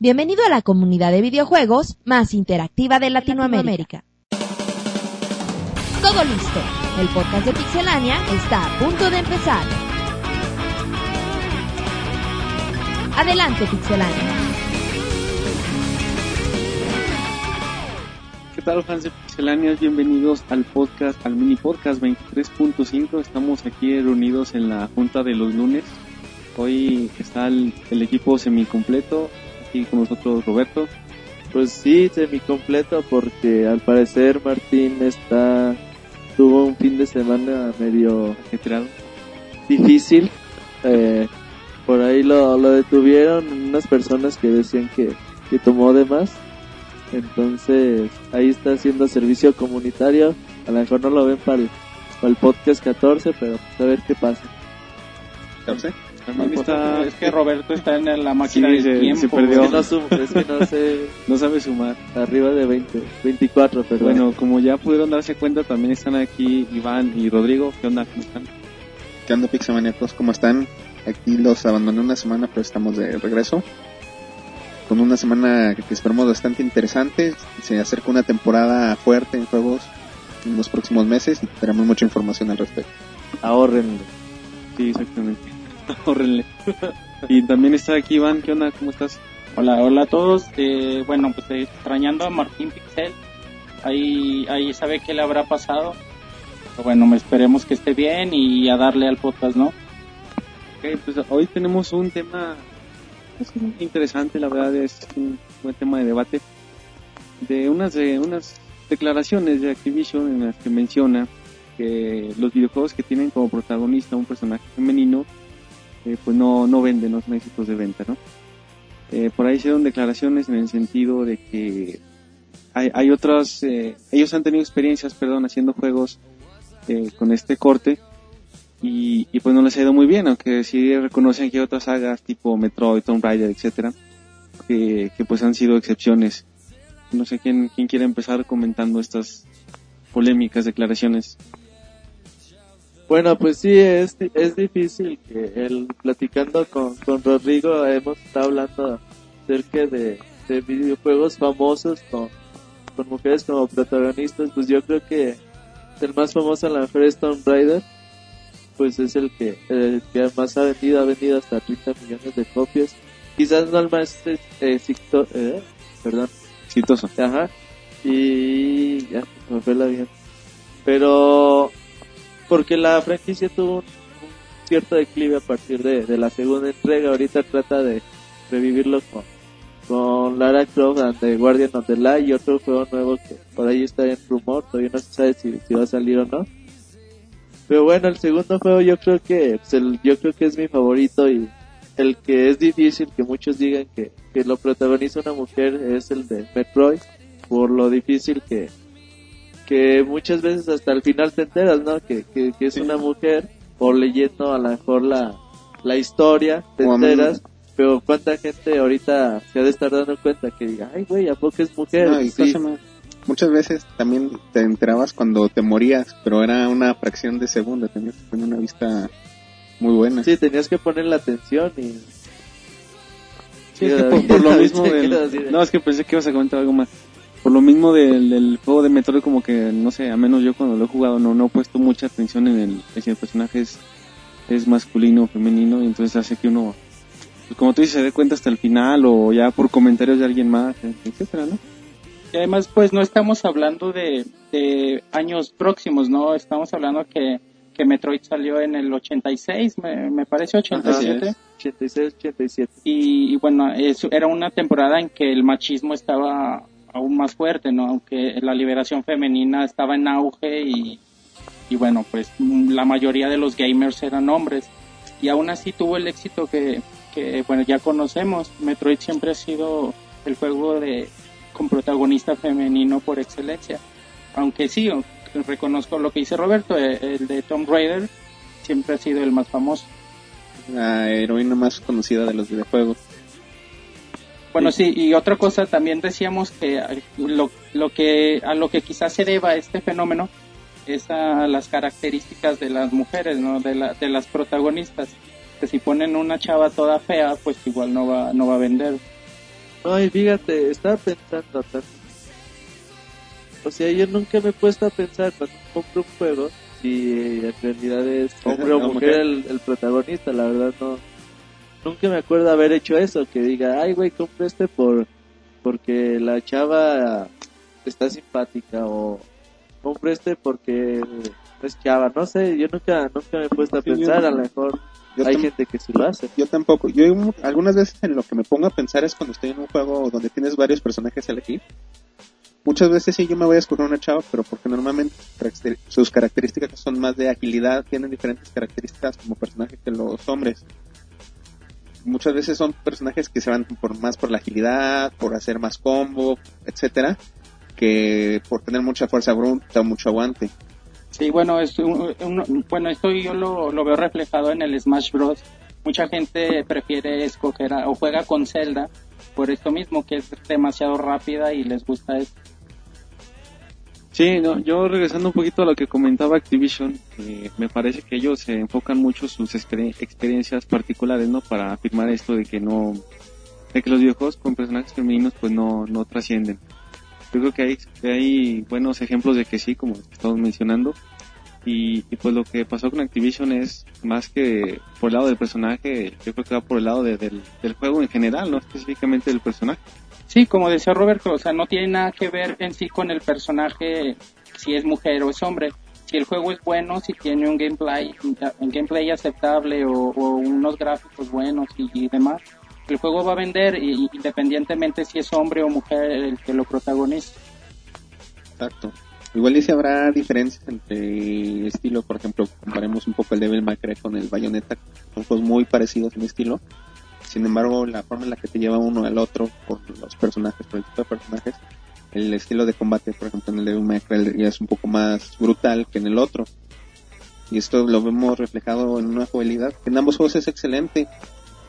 Bienvenido a la comunidad de videojuegos más interactiva de Latinoamérica. Todo listo. El podcast de Pixelania está a punto de empezar. Adelante, Pixelania. ¿Qué tal, fans de Pixelanias? Bienvenidos al podcast, al mini podcast 23.5. Estamos aquí reunidos en la junta de los lunes. Hoy está el, el equipo semicompleto. Aquí con nosotros Roberto. Pues sí, semicompleto porque al parecer Martín está tuvo un fin de semana medio Ajetreado. difícil. Eh, por ahí lo, lo detuvieron unas personas que decían que, que tomó de más. Entonces ahí está haciendo servicio comunitario. A lo mejor no lo ven para el, para el podcast 14, pero pues a ver qué pasa. Está... Es que Roberto está en la máquina Sí, del se- tiempo. se perdió. Es que no, sumo, es que no sé, No sabe sumar. arriba de 20, 24, perdón. Bueno, como ya pudieron darse cuenta, también están aquí Iván y Rodrigo. ¿Qué onda? ¿Cómo están? ¿Qué onda Pixelmaníacos? ¿Cómo están? Aquí los abandoné una semana, pero estamos de regreso. Con una semana que esperamos bastante interesante. Se acerca una temporada fuerte en juegos en los próximos meses y tenemos mucha información al respecto. ahorrenlo. Sí, exactamente. Y también está aquí Iván. ¿Qué onda? ¿Cómo estás? Hola, hola a todos. Eh, bueno, pues eh, extrañando a Martín Pixel. Ahí, ahí sabe qué le habrá pasado. Pero bueno, esperemos que esté bien y a darle al podcast, ¿no? Ok, pues hoy tenemos un tema pues, muy interesante, la verdad es un buen tema de debate, de unas, de unas declaraciones de Activision en las que menciona que los videojuegos que tienen como protagonista un personaje femenino, eh, pues no, no venden, no son éxitos de venta, ¿no? Eh, por ahí hicieron declaraciones en el sentido de que hay, hay otras, eh, ellos han tenido experiencias, perdón, haciendo juegos con este corte y, y pues no les ha ido muy bien, aunque sí reconocen que hay otras sagas tipo Metroid, Tomb Raider, etcétera, que, que pues han sido excepciones. No sé quién, quién quiere empezar comentando estas polémicas declaraciones. Bueno, pues sí, es, es difícil que el, platicando con, con Rodrigo hemos estado hablando acerca de, de videojuegos famosos con, con mujeres como protagonistas, pues yo creo que el más famoso a lo mejor es Tomb Raider, pues es el que, el que más ha vendido, ha vendido hasta 30 millones de copias. Quizás no el más eh, exito- eh, perdón, Exitoso. Ajá. Y ya me fue el avión. Pero porque la franquicia tuvo un, cierto declive a partir de, de la segunda entrega. Ahorita trata de revivirlo con, con Lara Croft and the Guardian of the Light y otro juego nuevo que por ahí está en rumor. Todavía no se sabe si, si va a salir o no. Pero bueno, el segundo juego yo creo que pues, el- yo creo que es mi favorito y el que es difícil que muchos digan que, que lo protagoniza una mujer es el de Metroid por lo difícil que que muchas veces hasta el final te enteras, ¿no? Que, que, que es una mujer o leyendo a lo mejor la, la historia te O enteras, pero cuánta gente ahorita se ha de estar dando cuenta que diga, ay güey, ¿a poco es mujer? No, y Sí. muchas veces también te enterabas cuando te morías, pero era una fracción de segundo, tenías que tener una vista muy buena. Sí, tenías que poner la atención y... Sí, es que por, por lo mismo del... No, es que pensé que ibas a comentar algo más. Por lo mismo del, del juego de Metroid, como que, no sé, a menos yo cuando lo he jugado no, no he puesto mucha atención en el, en si el personaje es, es masculino o femenino, y entonces hace que uno, pues como tú dices, se dé cuenta hasta el final, o ya por comentarios de alguien más, etcétera, ¿no? Y además, pues no estamos hablando de, de años próximos, ¿no? Estamos hablando que, que Metroid salió en el 86, me, me parece 87. 86, 87. y, y bueno, eso era una temporada en que el machismo estaba aún más fuerte, ¿no? Aunque la liberación femenina estaba en auge y, y bueno, pues mm, la mayoría de los gamers eran hombres y aún así tuvo el éxito que, que bueno, ya conocemos. Metroid siempre ha sido el juego de con protagonista femenino por excelencia. Aunque sí, reconozco lo que dice Roberto, eh, el de Tomb Raider siempre ha sido el más famoso. La heroína más conocida de los videojuegos. Bueno, sí, y otra cosa también decíamos que lo, lo que a lo que quizás se deba este fenómeno es a las características de las mujeres, ¿no? De, la, de las protagonistas. Que si ponen una chava toda fea, pues igual no va, no va a vender. No, y fíjate, estaba pensando. O sea, yo nunca me he puesto a pensar cuando compro un juego si en realidad es hombre o mujer mujer. el, el protagonista. La verdad, no. Nunca me acuerdo haber hecho eso. Que diga, ay, güey, compré este por porque la chava está simpática o compré este porque es chava. No sé, yo nunca, nunca me he puesto a Sí, yo pensar. A lo mejor hay gente que sí lo hace. Yo tampoco. Yo algunas veces en lo que me pongo a pensar es cuando estoy en un juego donde tienes varios personajes a elegir. Muchas veces sí yo me voy a escoger una chava, pero porque normalmente sus características son más de agilidad, tienen diferentes características como personaje que los hombres. Muchas veces son personajes que se van por más por la agilidad, por hacer más combo, etcétera, que por tener mucha fuerza bruta mucho aguante. Sí, bueno, es un- bueno, esto yo lo, lo veo reflejado en el Smash Bros. Mucha gente prefiere escoger o juega con Zelda por esto mismo, que es demasiado rápida y les gusta esto. Sí, no, yo regresando un poquito a lo que comentaba Activision, me parece que ellos se enfocan mucho sus exper- experiencias particulares, ¿no? Para afirmar esto de que no, de que los videojuegos con personajes femeninos pues no, no trascienden. Yo creo que hay, que hay buenos ejemplos de que sí, como estamos mencionando. Y, y pues lo que pasó con Activision es más que por el lado del personaje, yo creo que va por el lado de- del, del juego en general, no específicamente del personaje. Sí, como decía Roberto, o sea, no tiene nada que ver en sí con el personaje, si es mujer o es hombre. Si el juego es bueno, si tiene un gameplay, un gameplay aceptable o, unos gráficos buenos y, demás, el juego va a vender y- independientemente si es hombre o mujer el que lo protagoniza. Exacto. Igual y si habrá diferencias entre estilo, por ejemplo, comparemos un poco el Devil May Cry con el Bayonetta, son juegos muy parecidos en estilo. Sin embargo, la forma en la que te lleva uno al otro, por los personajes, por el tipo de personajes, el estilo de combate, por ejemplo, en el Devil May Cry es un poco más brutal que en el otro. Y esto lo vemos reflejado en una jugabilidad que en ambos juegos es excelente,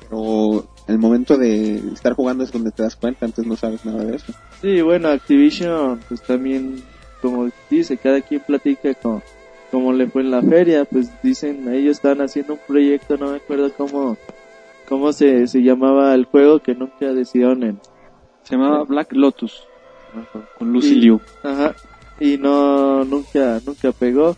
pero el momento de estar jugando es donde te das cuenta, antes no sabes nada de eso. Sí, bueno, Activision, pues también, como dice, cada quien platica con cómo le fue en la feria, pues dicen, ellos están haciendo un proyecto, no me acuerdo cómo, cómo se, se llamaba el juego que nunca decidieron en, Se llamaba Black Lotus, con Lucy Y- Liu. ajá, y no, nunca, nunca pegó.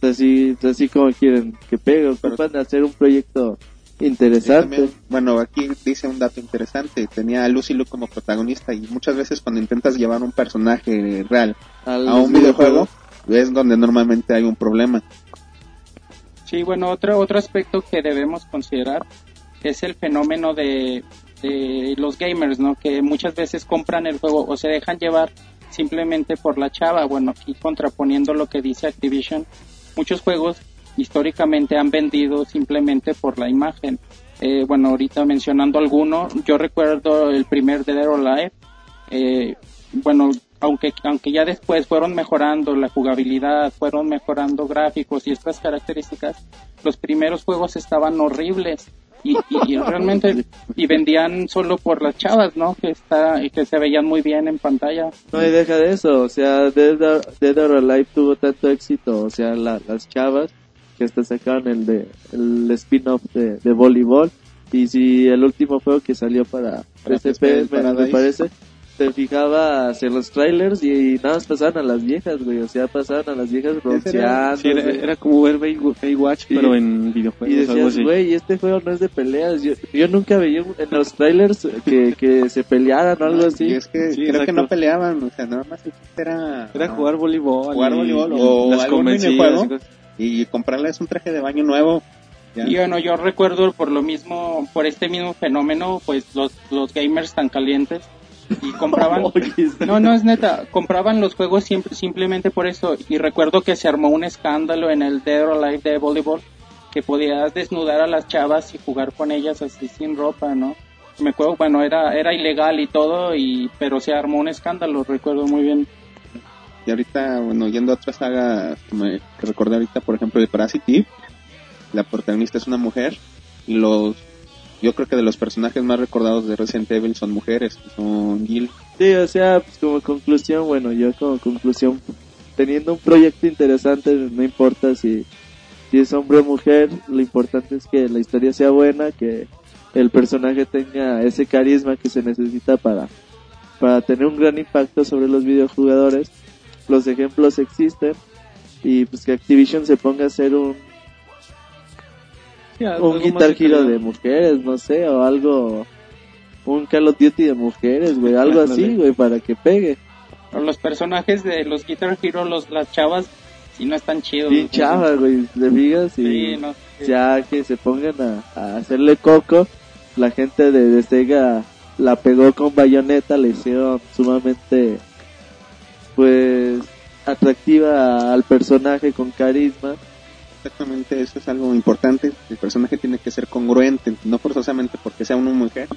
Es así, es así como quieren que pegue, ocupan hacer un proyecto interesante. también, bueno, aquí dice un dato interesante. Tenía a Lucy Liu como protagonista y muchas veces cuando intentas llevar un personaje real al a un videojuego es donde normalmente hay un problema. Sí, bueno, otro, otro aspecto que debemos considerar es el fenómeno de, de los gamers, ¿no? Que muchas veces compran el juego o se dejan llevar simplemente por la chava. Bueno, aquí contraponiendo lo que dice Activision, muchos juegos históricamente han vendido simplemente por la imagen. Eh, bueno, ahorita mencionando alguno, yo recuerdo el primer Dead or Alive, eh, bueno, aunque, aunque ya después fueron mejorando la jugabilidad, fueron mejorando gráficos y estas características, los primeros juegos estaban horribles y, y- y realmente y vendían solo por las chavas, ¿no? Que está y que se veían muy bien en pantalla. No, y deja de eso, o sea, Dead or, Dead or Alive tuvo tanto éxito, o sea, la- las chavas que hasta sacaron el de el spin-off de, de voleibol y si el último juego que salió para Para PSP, PSP, me, parece, te fijabas en los trailers y nada más pasaban a las viejas, güey, o sea, pasaban a las viejas bronceando. Sí, era, era como ver Bay- Baywatch, pero en y videojuegos, algo decías, güey, este juego no es de peleas. Yo, yo nunca veía en los trailers que, que se pelearan o algo así. Y es que Sí, creo que no peleaban, o sea, nada más era, Era jugar voleibol. Jugar y- voleibol y o las algún minijuego. y y comprarles un traje de baño nuevo. Ya. Y bueno, yo recuerdo por lo mismo, por este mismo fenómeno, pues los, los gamers tan calientes y compraban No, no es neta. Compraban los juegos siempre, simplemente por eso. Y recuerdo que se armó un escándalo en el Dead or Alive de voleibol que podías desnudar a las chavas y jugar con ellas así sin ropa, ¿no? Me acuerdo, bueno, era, era ilegal y todo, y, pero se armó un escándalo, recuerdo muy bien. Y ahorita, bueno, yendo a otra saga que, me, que recordé ahorita, por ejemplo, de Parasite la protagonista es una mujer y los yo creo que de los personajes más recordados de Resident Evil son mujeres, son Jill. Sí, o sea, pues como conclusión, bueno, yo como conclusión, teniendo un proyecto interesante, no importa si, si es hombre o mujer, lo importante es que la historia sea buena, que, el personaje tenga ese carisma que se necesita para, para tener un gran impacto sobre los videojugadores. Los ejemplos existen y pues que Activision se ponga a hacer un, Sí, algo un Guitar Hero de mujeres, no sé, o algo, un Call of Duty de mujeres, güey, algo así, güey, para que pegue. Pero los personajes de los Guitar Hero, los, las chavas, sí no están chidos. Bien chava, güey, te fijas y Sí, no. ya que se pongan a, a hacerle coco, la gente de, de Sega la pegó con bayoneta, le hicieron sumamente, pues, atractiva al personaje con carisma. Exactamente, eso es algo importante. El personaje tiene que ser congruente, no forzosamente porque sea una mujer,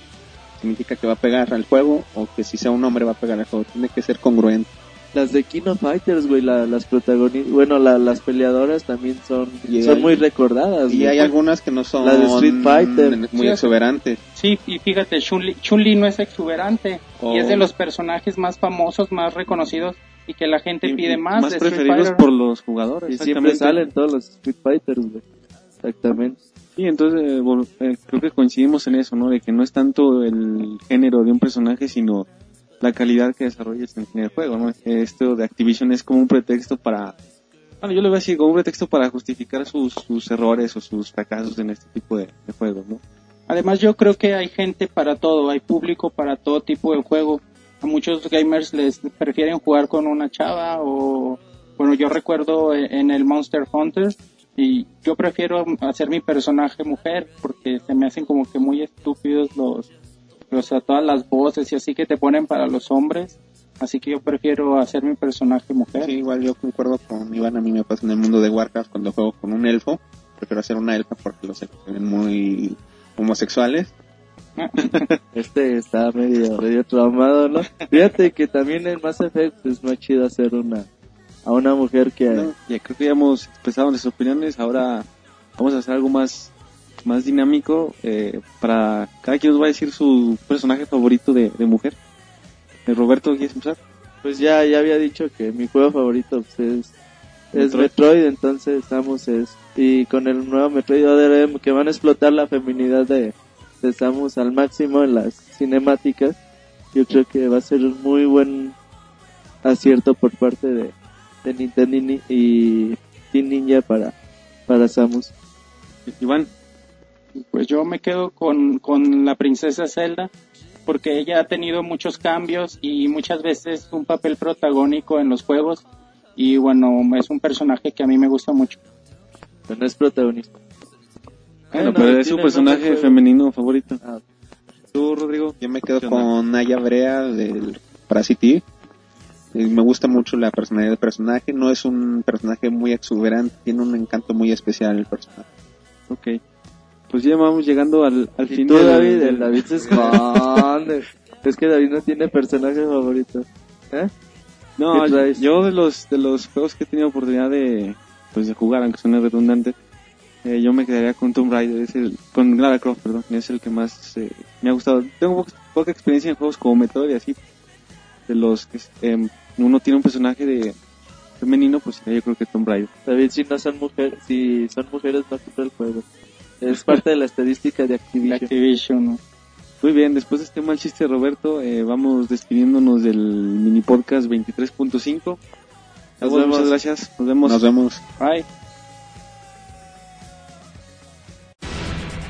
significa que va a pegar al juego, o que si sea un hombre va a pegar al juego. Tiene que ser congruente. Las de King of Fighters, güey, la- las protagonistas, bueno, la- las peleadoras también son, Y son hay- muy recordadas. Y güey. hay algunas que no son La de Street Fighter. muy Sí, exuberantes. Sí, y fíjate, Chun-Li Chun-Li no es exuberante Oh. y es de los personajes más famosos, más reconocidos y que la gente Y- pide y más, de preferidos Fighter. por los jugadores. y siempre salen todos los Street Fighters, güey. Exactamente. Sí, entonces eh, eh, creo que coincidimos en eso, ¿no? De que no es tanto el género de un personaje, sino la calidad que desarrollas en, en el juego, ¿no? Esto de Activision es como un pretexto para, bueno, yo lo veo así, como un pretexto para justificar sus, sus errores o sus fracasos en este tipo de, de juegos, ¿no? Además yo creo que hay gente para todo, hay público para todo tipo de juego. A muchos gamers les prefieren jugar con una chava o, bueno, yo recuerdo en el Monster Hunter y yo prefiero hacer mi personaje mujer porque se me hacen como que muy estúpidos los, o sea, todas las voces y así que te ponen para los hombres. Así que yo prefiero hacer mi personaje mujer. Sí, igual yo concuerdo con Iván, a mí me pasa en el mundo de Warcraft cuando juego con un elfo, prefiero hacer una elfa porque los elfos ven muy homosexuales. Este está medio, medio traumado, ¿no? Fíjate que también en Mass Effect es más chido hacer una, a una mujer que, ya creo que ya hemos expresado nuestras opiniones, ahora vamos a hacer algo más, más dinámico, eh, para cada quien nos va a decir su personaje favorito de, de mujer. Eh, Roberto, ¿quieres empezar? pues ya, ya había dicho que mi juego favorito pues, es, es Metroid. Metroid, entonces Samus es, y con el nuevo Metroid M que van a explotar la feminidad de, de Samus al máximo en las cinemáticas, yo creo que va a ser un muy buen acierto por parte de, de Nintendo y, Team Ninja para, para Samus. Iván, Pues yo me quedo con, con la princesa Zelda porque ella ha tenido muchos cambios y muchas veces un papel protagónico en los juegos y bueno, es un personaje que a mí me gusta mucho. pero no es protagonista. Bueno, pero es su personaje femenino favorito. Ah, ¿Tú, Rodrigo? Yo me quedo con Naya Brea del Parasite. Eh, Me gusta mucho la personalidad del personaje. No es un personaje muy exuberante, tiene un encanto muy especial el personaje. Ok. Pues ya vamos llegando al, al Y fin tú, David, del- el David se esconde. es que David no tiene personaje favorito. ¿Eh? No, yo de los de los juegos que he tenido oportunidad de pues de jugar, aunque suene redundante, eh, yo me quedaría con Tomb Raider, es el, con Lara Croft, perdón, es el que más eh, me ha gustado. Tengo poca, poca experiencia en juegos como Metroid y así, de los que eh, uno tiene un personaje de femenino, pues yo creo que Tomb Raider. David, si no son mujeres, si son mujeres, no el juego. Es parte de la estadística de De Activision. Muy bien, después de este mal chiste Roberto, eh, vamos despidiéndonos del mini podcast 23.5. Nos Muchas vemos. gracias, nos vemos. Nos vemos. Bye.